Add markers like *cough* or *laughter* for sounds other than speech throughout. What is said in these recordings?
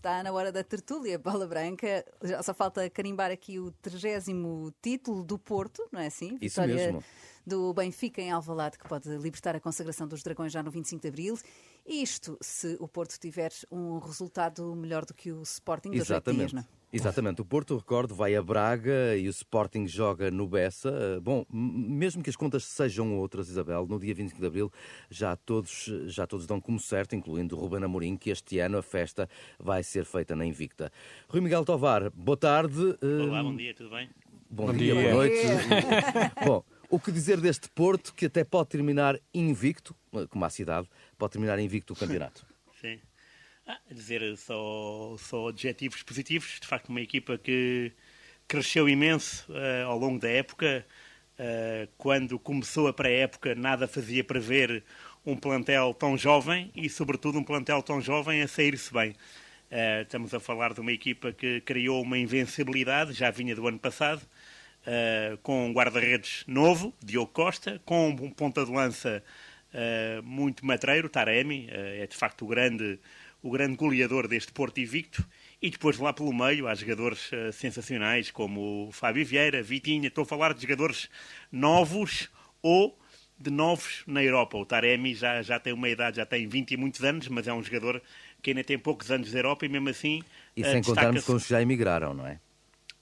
Está na hora da tertúlia, bola branca. Já só falta carimbar aqui o 30 título do Porto, não é assim? Isso Vitória mesmo. do Benfica em Alvalade, que pode libertar a consagração dos Dragões já no 25 de Abril. Isto se o Porto tiver um resultado melhor do que o Sporting dos oito dias, Exatamente. não é? Exatamente. O Porto, recordo, vai a Braga e o Sporting joga no Bessa. Bom, mesmo que as contas sejam outras, Isabel, no dia 25 de Abril já todos, já todos dão como certo, incluindo o Ruben Amorim, que este ano a festa vai ser feita na Invicta. Rui Miguel Tovar, boa tarde. Olá, bom dia, tudo bem? Bom, Bom dia, dia. boa noite. *laughs* Bom, o que dizer deste Porto que até pode terminar invicto, como a cidade, pode terminar invicto o campeonato? Sim. Ah, dizer só, só adjetivos positivos. De facto, uma equipa que cresceu imenso eh, ao longo da época. Eh, quando começou a pré-época, nada fazia prever um plantel tão jovem e, sobretudo, um plantel tão jovem a sair-se bem. Eh, estamos a falar de uma equipa que criou uma invencibilidade, já vinha do ano passado, eh, com um guarda-redes novo, Diogo Costa, com um ponta de lança muito matreiro, Taremi, é de facto o grande, o grande goleador deste Porto Invicto, e depois lá pelo meio há jogadores eh, sensacionais como o Fábio Vieira, Vitinha, estou a falar de jogadores novos ou de novos na Europa. O Taremi já, já tem uma idade, já tem 20 e muitos anos, mas é um jogador que ainda tem poucos anos de Europa e mesmo assim E eh, sem contarmos com os que já emigraram, não é?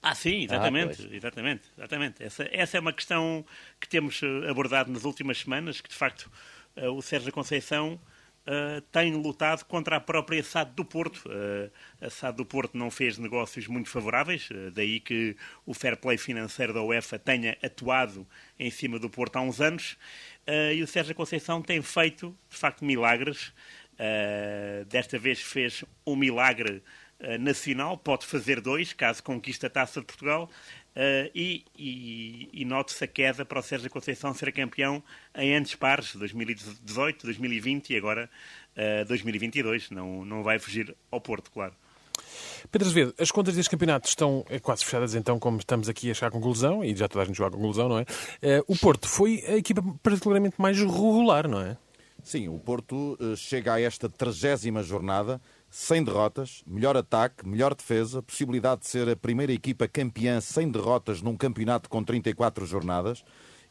ah, sim, exatamente, pois. exatamente, exatamente. Essa, essa é uma questão que temos eh, abordado nas últimas semanas, que de facto o Sérgio Conceição eh, tem lutado contra a própria SAD do Porto. Eh, a SAD do Porto não fez negócios muito favoráveis, eh, daí que o fair play financeiro da UEFA tenha atuado em cima do Porto há uns anos, e o Sérgio Conceição tem feito, de facto, milagres. Desta vez fez um milagre nacional, pode fazer dois, caso conquiste a Taça de Portugal, eh, e, e, e note-se a queda para o Sérgio Conceição ser campeão em anos pares, 2018, 2020 e agora eh, 2022. Não, não vai fugir ao Porto, claro. Pedro Azevedo, as contas deste campeonato estão eh, quase fechadas, então, como estamos aqui a chegar à conclusão, e já toda a gente chegou à conclusão, não é? Eh, O Porto foi a equipa particularmente mais regular, não é? Sim, o Porto chega a esta trigésima jornada sem derrotas, melhor ataque, melhor defesa, possibilidade de ser a primeira equipa campeã sem derrotas num campeonato com 34 jornadas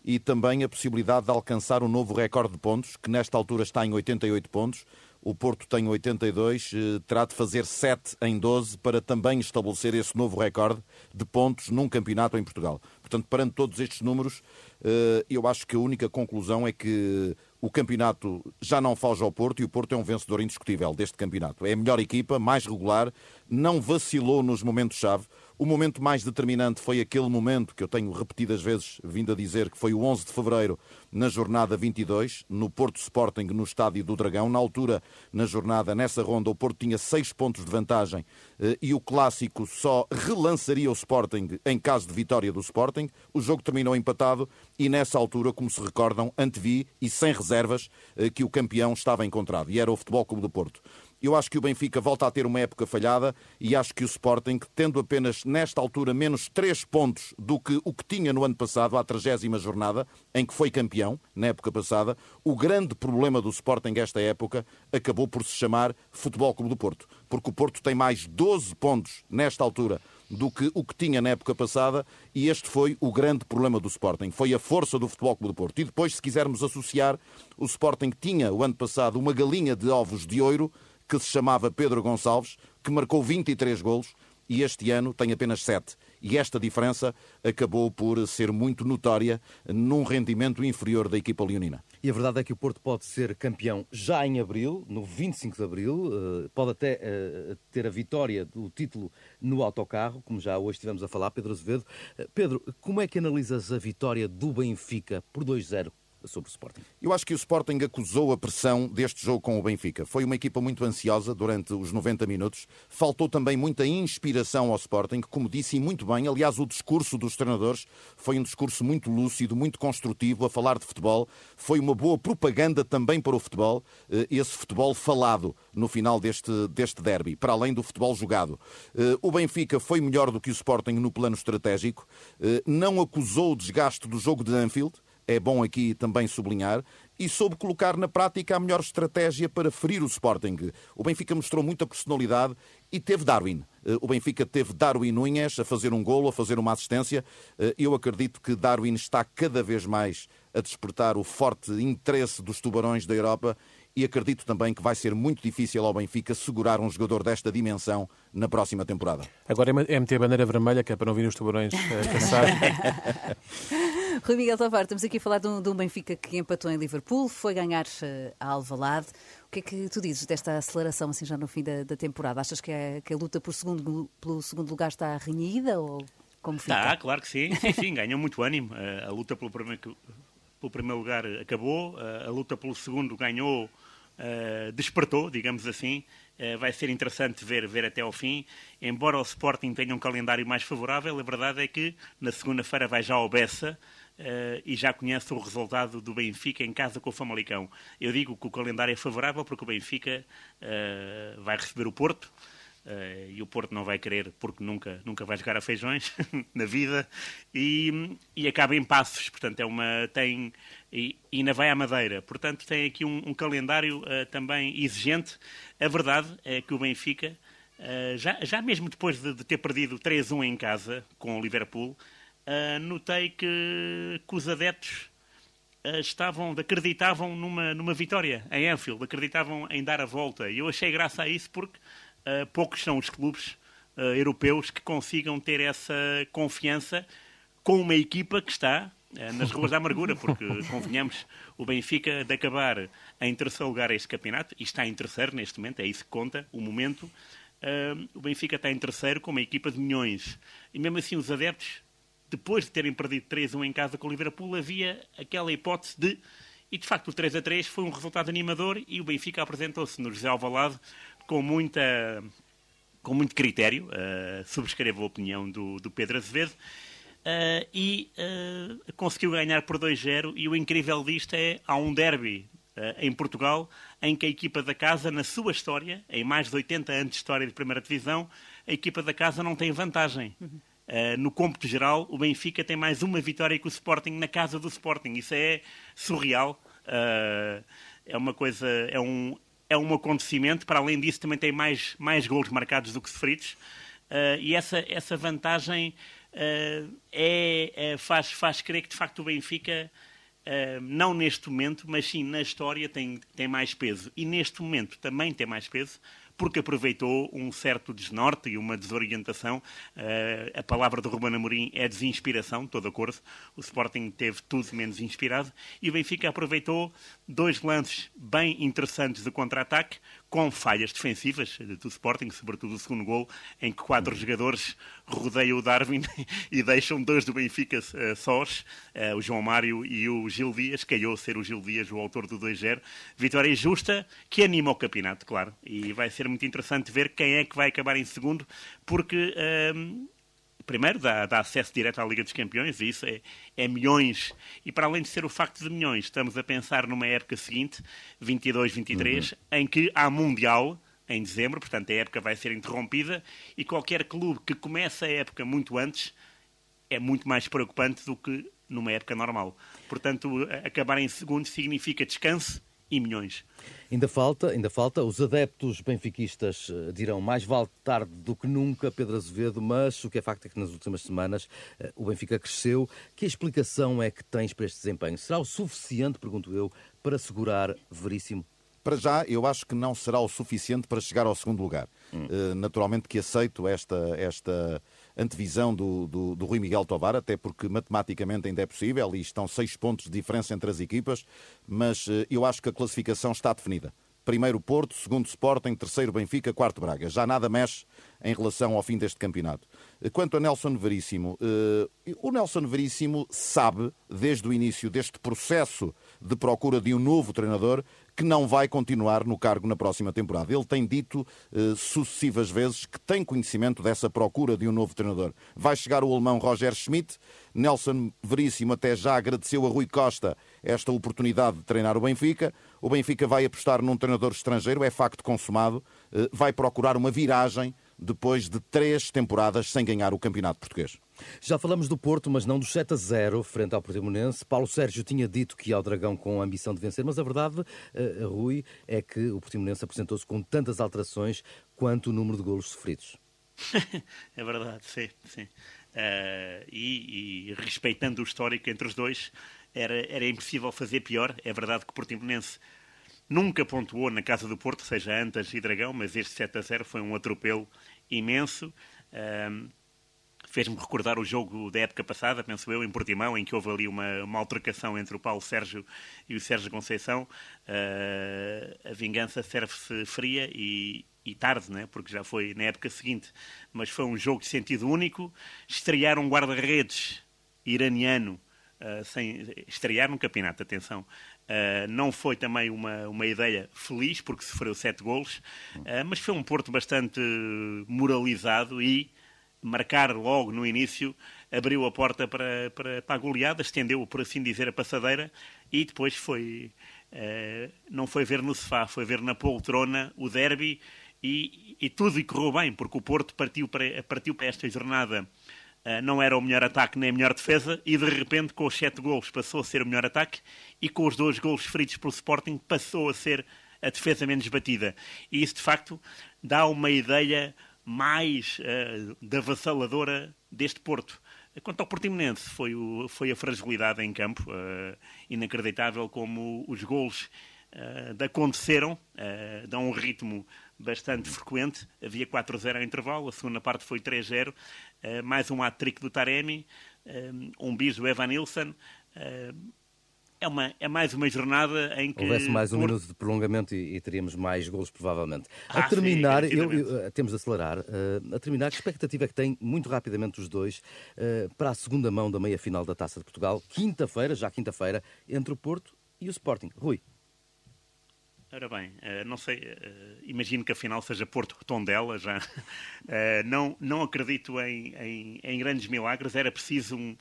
e também a possibilidade de alcançar um novo recorde de pontos, que nesta altura está em 88 pontos. O Porto tem 82, eh, terá de fazer 7 em 12 para também estabelecer esse novo recorde de pontos num campeonato em Portugal. Portanto, perante todos estes números, eh, eu acho que a única conclusão é que o campeonato já não foge ao Porto e o Porto é um vencedor indiscutível deste campeonato. É a melhor equipa, mais regular, não vacilou nos momentos-chave. O momento mais determinante foi aquele momento que eu tenho repetidas vezes vindo a dizer que foi o 11 de fevereiro, na jornada 22, no Porto Sporting, no Estádio do Dragão. Na altura, na jornada, nessa ronda, o Porto tinha seis pontos de vantagem eh, e o clássico só relançaria o Sporting em caso de vitória do Sporting. O jogo terminou empatado e nessa altura, como se recordam, antevi e sem reservas eh, que o campeão estava encontrado e era o Futebol Clube do Porto. Eu acho que o Benfica volta a ter uma época falhada e acho que o Sporting, tendo apenas nesta altura menos 3 pontos do que o que tinha no ano passado, à 30 jornada, em que foi campeão, na época passada, o grande problema do Sporting esta época acabou por se chamar Futebol Clube do Porto. Porque o Porto tem mais 12 pontos nesta altura do que o que tinha na época passada e este foi o grande problema do Sporting. Foi a força do Futebol Clube do Porto. E depois, se quisermos associar, o Sporting tinha o ano passado uma galinha de ovos de ouro que se chamava Pedro Gonçalves, que marcou 23 golos e este ano tem apenas 7. E esta diferença acabou por ser muito notória num rendimento inferior da equipa leonina. E a verdade é que o Porto pode ser campeão já em abril, no 25 de abril, eh, pode até eh, ter a vitória do título no autocarro, como já hoje estivemos a falar, Pedro Azevedo. Eh, Pedro, como é que analisas a vitória do Benfica por 2-0 sobre o Sporting? Eu acho que o Sporting acusou a pressão deste jogo com o Benfica. Foi uma equipa muito ansiosa durante os 90 minutos. Faltou também muita inspiração ao Sporting, como disse muito bem. Aliás, o discurso dos treinadores foi um discurso muito lúcido, muito construtivo, a falar de futebol. Foi uma boa propaganda também para o futebol, eh, esse futebol falado no final deste, deste derby, para além do futebol jogado. Eh, O Benfica foi melhor do que o Sporting no plano estratégico, eh, não acusou o desgaste do jogo de Anfield, é bom aqui também sublinhar, e soube colocar na prática a melhor estratégia para ferir o Sporting. O Benfica mostrou muita personalidade e teve Darwin. Eh, o Benfica teve Darwin Nunes a fazer um golo, a fazer uma assistência. Eh, eu acredito que Darwin está cada vez mais a despertar o forte interesse dos tubarões da Europa e acredito também que vai ser muito difícil ao Benfica segurar um jogador desta dimensão na próxima temporada. Agora é meter a bandeira vermelha, que é para não virem os tubarões a caçar. *laughs* Rui Miguel Tavares, estamos aqui a falar de um, de um, Benfica que empatou em Liverpool, foi ganhar uh, a Alvalade. O que é que tu dizes desta aceleração assim já no fim da, da temporada? Achas que, que a luta por segundo, pelo segundo lugar está renhida ou como fica? Está, claro que sim. Sim, sim, ganhou muito ânimo. Uh, a luta pelo primeiro, pelo primeiro lugar acabou, uh, a luta pelo segundo ganhou despertou, digamos assim. Vai ser interessante ver, ver até ao fim. Embora o Sporting tenha um calendário mais favorável, a verdade é que na segunda-feira vai já ao Bessa uh, e já conhece o resultado do Benfica em casa com o Famalicão. Eu digo que o calendário é favorável porque o Benfica vai receber o Porto. Uh, e o Porto não vai querer porque nunca, nunca vai jogar a feijões *laughs* na vida e, e acaba em passos, portanto é uma tem e, ainda vai à Madeira, portanto tem aqui um, um calendário uh, também exigente. A verdade é que o Benfica uh, já, já mesmo depois de, de ter perdido 3-1 em casa com o Liverpool, notei que, que os adeptos estavam, acreditavam numa, numa vitória em Anfield, acreditavam em dar a volta. E eu achei graça a isso porque uh, poucos são os clubes uh, europeus que consigam ter essa confiança com uma equipa que está uh, nas ruas da amargura, porque, *laughs* convenhamos, o Benfica de acabar em terceiro lugar este campeonato, e está em terceiro neste momento, é isso que conta, o momento, o Benfica está em terceiro com uma equipa de milhões. E mesmo assim os adeptos, depois de terem perdido 3-1 em casa com o Liverpool, havia aquela hipótese de e de facto o 3 a 3 foi um resultado animador e o Benfica apresentou-se no José Alvalade com muita com muito critério, uh, subscrevo a opinião do, do Pedro Azevedo, uh, e uh, conseguiu ganhar por 2-0. E o incrível disto é, há um derby em Portugal em que a equipa da casa, na sua história, em mais de 80 anos de história de primeira divisão, a equipa da casa não tem vantagem. Uhum. No cômputo geral, o Benfica tem mais uma vitória que o Sporting na casa do Sporting. Isso é surreal. é uma coisa, é um, é um acontecimento. Para além disso, também tem mais, mais gols marcados do que sofridos. Uh, e essa, essa vantagem uh, é, é, faz, faz crer que, de facto, o Benfica, uh, não neste momento, mas sim na história, tem, tem mais peso. E neste momento também tem mais peso, porque aproveitou um certo desnorte e uma desorientação. Uh, a palavra do Ruben Amorim é desinspiração, estou de acordo. O Sporting teve tudo menos inspirado e o Benfica aproveitou dois lances bem interessantes de contra-ataque, com falhas defensivas do Sporting, sobretudo o segundo gol, em que quatro jogadores rodeiam o Darwin *laughs* e deixam dois do Benfica uh, sós, uh, o João Mário e o Gil Dias, calhou ser o Gil Dias o autor do 2-0. Vitória justa, que anima o campeonato, claro, e vai ser muito interessante ver quem é que vai acabar em segundo, porque... Uh, primeiro, dá, dá, acesso direto à Liga dos Campeões, e isso é, é, milhões. E para além de ser o facto de milhões, estamos a pensar numa época seguinte, 22-23, uhum. em que há Mundial em dezembro, portanto a época vai ser interrompida, e qualquer clube que comece a época muito antes é muito mais preocupante do que numa época normal. Portanto, acabar em segundo significa descanso e milhões. Ainda falta, ainda falta. Os adeptos benfiquistas eh, dirão mais vale tarde do que nunca, Pedro Azevedo, mas o que é facto é que nas últimas semanas eh, o Benfica cresceu. Que explicação é que tens para este desempenho? Será o suficiente, pergunto eu, para segurar Veríssimo? Para já, eu acho que não será o suficiente para chegar ao segundo lugar. Hum. Uh, naturalmente que aceito esta, esta antevisão do, do, do Rui Miguel Tovar, até porque matematicamente ainda é possível e estão seis pontos de diferença entre as equipas, mas eh, eu acho que a classificação está definida. Primeiro Porto, segundo Sporting, terceiro Benfica, quarto Braga. Já nada mexe em relação ao fim deste campeonato. Eh, quanto a Nelson Veríssimo, uh, o Nelson Veríssimo sabe, desde o início deste processo de procura de um novo treinador, que não vai continuar no cargo na próxima temporada. Ele tem dito eh, sucessivas vezes que tem conhecimento dessa procura de um novo treinador. Vai chegar o alemão Roger Schmidt. Nelson Veríssimo até já agradeceu a Rui Costa esta oportunidade de treinar o Benfica. O Benfica vai apostar num treinador estrangeiro, é facto consumado. Eh, vai procurar uma viragem depois de três temporadas sem ganhar o Campeonato Português. Já falamos do Porto, mas não do 7 a 0 frente ao Portimonense. Paulo Sérgio tinha dito que ia ao Dragão com a ambição de vencer, mas a verdade, uh, Rui, é que o Portimonense apresentou-se com tantas alterações quanto o número de golos sofridos. *laughs* é verdade, sim. sim. Uh, e, e, respeitando o histórico entre os dois, era, era impossível fazer pior. É verdade que o Portimonense nunca pontuou na Casa do Porto, seja Antas e Dragão, mas este 7 a 0 foi um atropelo imenso. Uh, Fez-me recordar o jogo da época passada, penso eu, em Portimão, em que houve ali uma, uma altercação entre o Paulo Sérgio e o Sérgio Conceição. Uh, a vingança serve-se fria e, e tarde, né? porque já foi na época seguinte, mas foi um jogo de sentido único. Estrear um guarda-redes iraniano, uh, sem estrear no campeonato, atenção, uh, não foi também uma, uma ideia feliz, porque sofreu sete golos, uh, mas foi um Porto bastante moralizado e marcar logo no início abriu a porta para, para, para a goleada, estendeu, por assim dizer, a passadeira e depois foi. não foi ver no sofá, foi ver na poltrona o derby e, e tudo e correu bem, porque o Porto partiu para, partiu para esta jornada Uh, não era o melhor ataque nem a melhor defesa, e de repente, com os sete gols, passou a ser o melhor ataque, e com os dois gols feridos pelo Sporting, passou a ser a defesa menos batida. E isso, de facto, dá uma ideia mais uh, da avassaladora deste Porto. Quanto ao Portimonense, foi, o, foi a fragilidade em campo, uh, inacreditável como os gols uh, aconteceram, uh, dão um ritmo bastante frequente. Havia 4-0 ao intervalo, a segunda parte foi 3-0, uh, mais um hat-trick do Taremi, um bis do Evan Nilsson. É, uma, é mais uma jornada em que. Houvesse mais um minuto de prolongamento e, e, teríamos mais golos, provavelmente. Ah, a terminar, sim, eu, eu, temos de acelerar. A terminar, que expectativa é que tem, muito rapidamente, os dois, para a segunda mão da meia final da Taça de Portugal, quinta-feira, já quinta-feira, entre o Porto e o Sporting? Rui. Ora bem, uh, não sei, uh, imagino que a final seja Porto Tondela já. Uh, *laughs* não, não acredito em, em, em, grandes milagres, era preciso um,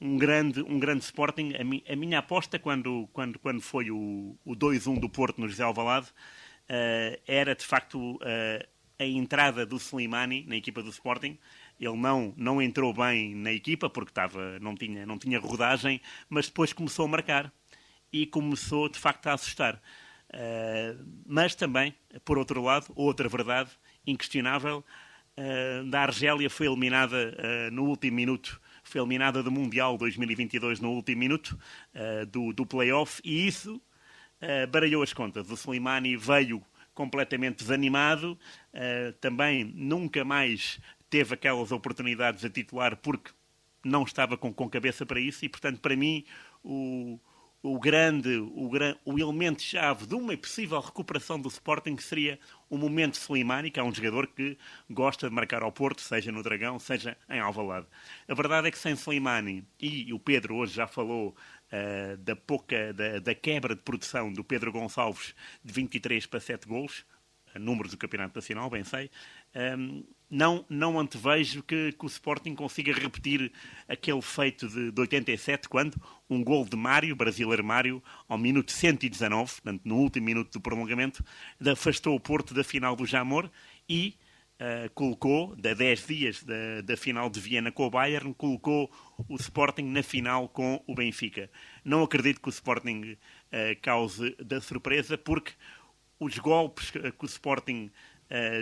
um, grande, um grande Sporting. A, mi, a minha aposta, quando, quando, quando foi o, o 2-1 do Porto no José Alvalade, era de facto a entrada do Slimani na equipa do Sporting. Ele não, não entrou bem na equipa porque estava, não, tinha, não tinha rodagem, mas depois começou a marcar e começou de facto a assustar. Uh, mas também, por outro lado, outra verdade inquestionável, uh, da Argélia foi eliminada uh, no último minuto, foi eliminada do Mundial 2022 no último minuto do, do play-off e isso baralhou as contas. O Slimani veio completamente desanimado, também nunca mais teve aquelas oportunidades a titular porque não estava com, com cabeça para isso e, portanto, para mim, o, o grande, o, o elemento-chave de uma possível recuperação do Sporting seria o momento Slimani, que é um jogador que gosta de marcar ao Porto, seja no Dragão, seja em Alvalade. A verdade é que sem Slimani, e o Pedro hoje já falou uh, da pouca, da, da, quebra de produção do Pedro Gonçalves de 23 para 7 golos, números do Campeonato Nacional, bem sei, um, não, não antevejo que, que, o Sporting consiga repetir aquele feito de, de 87, quando um gol de Mário, brasileiro Mário, ao minuto 119, portanto, no último minuto do prolongamento, afastou o Porto da final do Jamor e uh, colocou, da 10 dias da, da final de Viena com o Bayern, colocou o Sporting na final com o Benfica. Não acredito que o Sporting uh, cause da surpresa, porque os golpes que o Sporting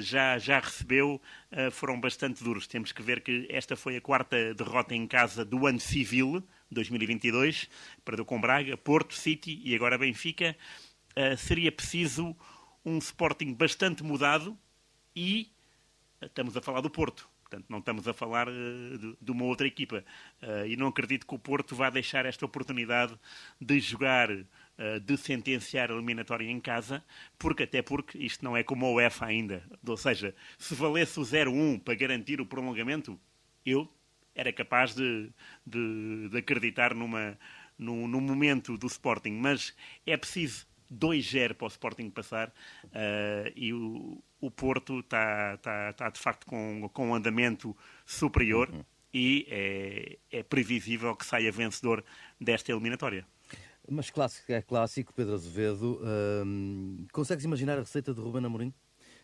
já, já recebeu uh, foram bastante duros. Temos que ver que esta foi a quarta derrota em casa do ano civil, 2022, perdeu com Braga, Porto, City e agora Benfica. Uh, seria preciso um Sporting bastante mudado e estamos a falar do Porto. Portanto, não estamos a falar de, uma outra equipa. e não acredito que o Porto vá deixar esta oportunidade de jogar eh, de sentenciar a eliminatória em casa, porque até porque isto não é como a UEFA ainda. Ou seja, se valesse o 0-1 para garantir o prolongamento, eu era capaz de, de, de acreditar numa, no, no, momento do Sporting, mas é preciso 2-0 para o Sporting passar uh, e o, o Porto está tá, tá de facto com, com um andamento superior uhum. e é, é previsível que saia vencedor desta eliminatória. Mas clássico é clássico, Pedro Azevedo. Hum, consegues imaginar a receita de Ruben Amorim?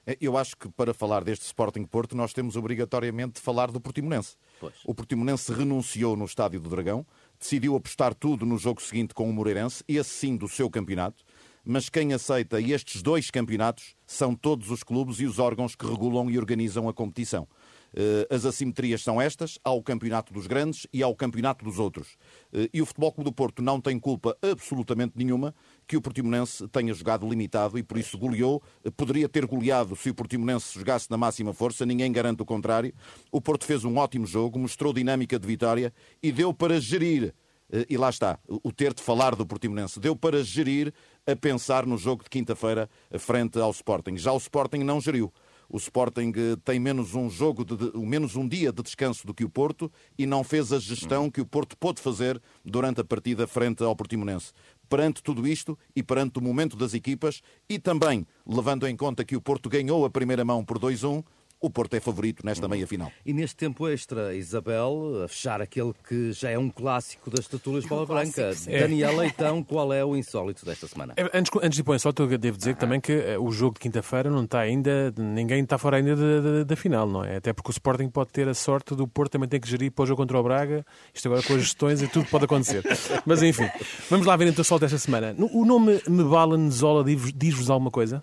Eh, Eu acho que para falar deste Sporting Porto nós temos obrigatoriamente de falar do Portimonense. Pois. O Portimonense renunciou no Estádio do Dragão, decidiu apostar tudo no jogo seguinte com o Moreirense, esse sim do seu campeonato, mas quem aceita estes dois campeonatos são todos os clubes e os órgãos que regulam e organizam a competição. Eh, As assimetrias são estas: há o campeonato dos grandes e há o campeonato dos outros. Eh, E o Futebol Clube do Porto não tem culpa absolutamente nenhuma que o Portimonense tenha jogado limitado e por isso goleou. Eh, Poderia ter goleado se o Portimonense jogasse na máxima força, ninguém garante o contrário. O Porto fez um ótimo jogo, mostrou dinâmica de vitória e deu para gerir. E lá está, o ter de falar do Portimonense deu para gerir a pensar no jogo de quinta-feira frente ao Sporting. Já o Sporting não geriu. O Sporting eh, tem menos um jogo, de, menos um dia de descanso do que o Porto e não fez a gestão que o Porto pôde fazer durante a partida frente ao Portimonense. Perante tudo isto e perante o momento das equipas e também levando em conta que o Porto ganhou a primeira mão por 2-1, o Porto é favorito nesta meia-final. E neste tempo extra, Isabel, a fechar aquele que já é um clássico das tertúlias Bola Um clássico, Branca. sim. Daniel Leitão, qual é o insólito desta semana? É, Antes, antes de ir para o insólito, eu devo dizer também que eh, o jogo de quinta-feira não está ainda, ninguém está fora ainda da, da- da final, não é? Até porque o Sporting pode ter a sorte do Porto também tem que gerir para o jogo contra o Braga. Isto agora com as gestões e tudo pode acontecer. Mas enfim, vamos lá ver então o sol desta semana. O nome Mebala Nzola diz- diz-vos alguma coisa?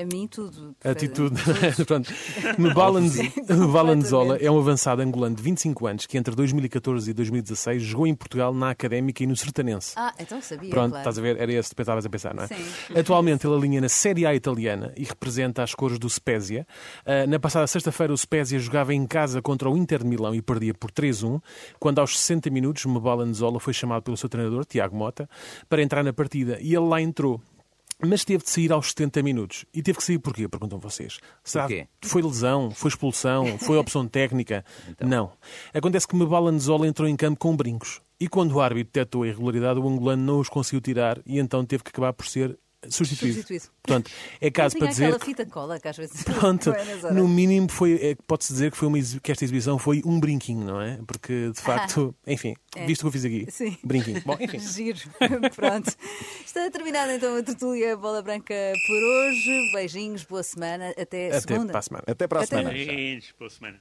A mim, tudo. A atitude. *laughs* Pronto. Mebala Mebala Nzola é um avançado angolano de 25 anos que entre 2014 e 2016 jogou em Portugal na Académica e no Sertanense. Ah, então sabia, Pronto, claro. estás a ver? Era esse que tu estavas a pensar, não é? Sim. *laughs* Atualmente ele alinha na Série A italiana e representa as cores do Spezia. Ah, na passada sexta-feira o Spezia jogava em casa contra o Inter de Milão e perdia por 3-1, quando aos 60 minutos Mebala Nzola foi chamado pelo seu treinador, Tiago Mota, para entrar na partida e ele lá entrou. Mas teve de sair aos 70 minutos. E teve que sair porquê? Perguntam vocês. Será Porquê? foi lesão? Foi expulsão? *laughs* Foi opção técnica? Não. Acontece que Mebala Nzola entrou em campo com brincos. E quando o árbitro detectou a irregularidade, o angolano não os conseguiu tirar e então teve que acabar por ser substituído. Substituído. Portanto, é caso para dizer... aquela que- fita cola que às vezes *laughs* Pronto, horas. no mínimo foi, é, pode-se dizer que, foi uma, que esta exibição foi um brinquinho, não é? Porque, de facto, *laughs* enfim, visto o que eu fiz aqui, É. Sim. brinquinho. Bom, enfim. *laughs* Giro. Pronto. Está terminada então a tertúlia Bola Branca por hoje. Beijinhos, boa semana. Até, Até segunda. para a semana. Até para a Até- semana. Beijos, boa semana.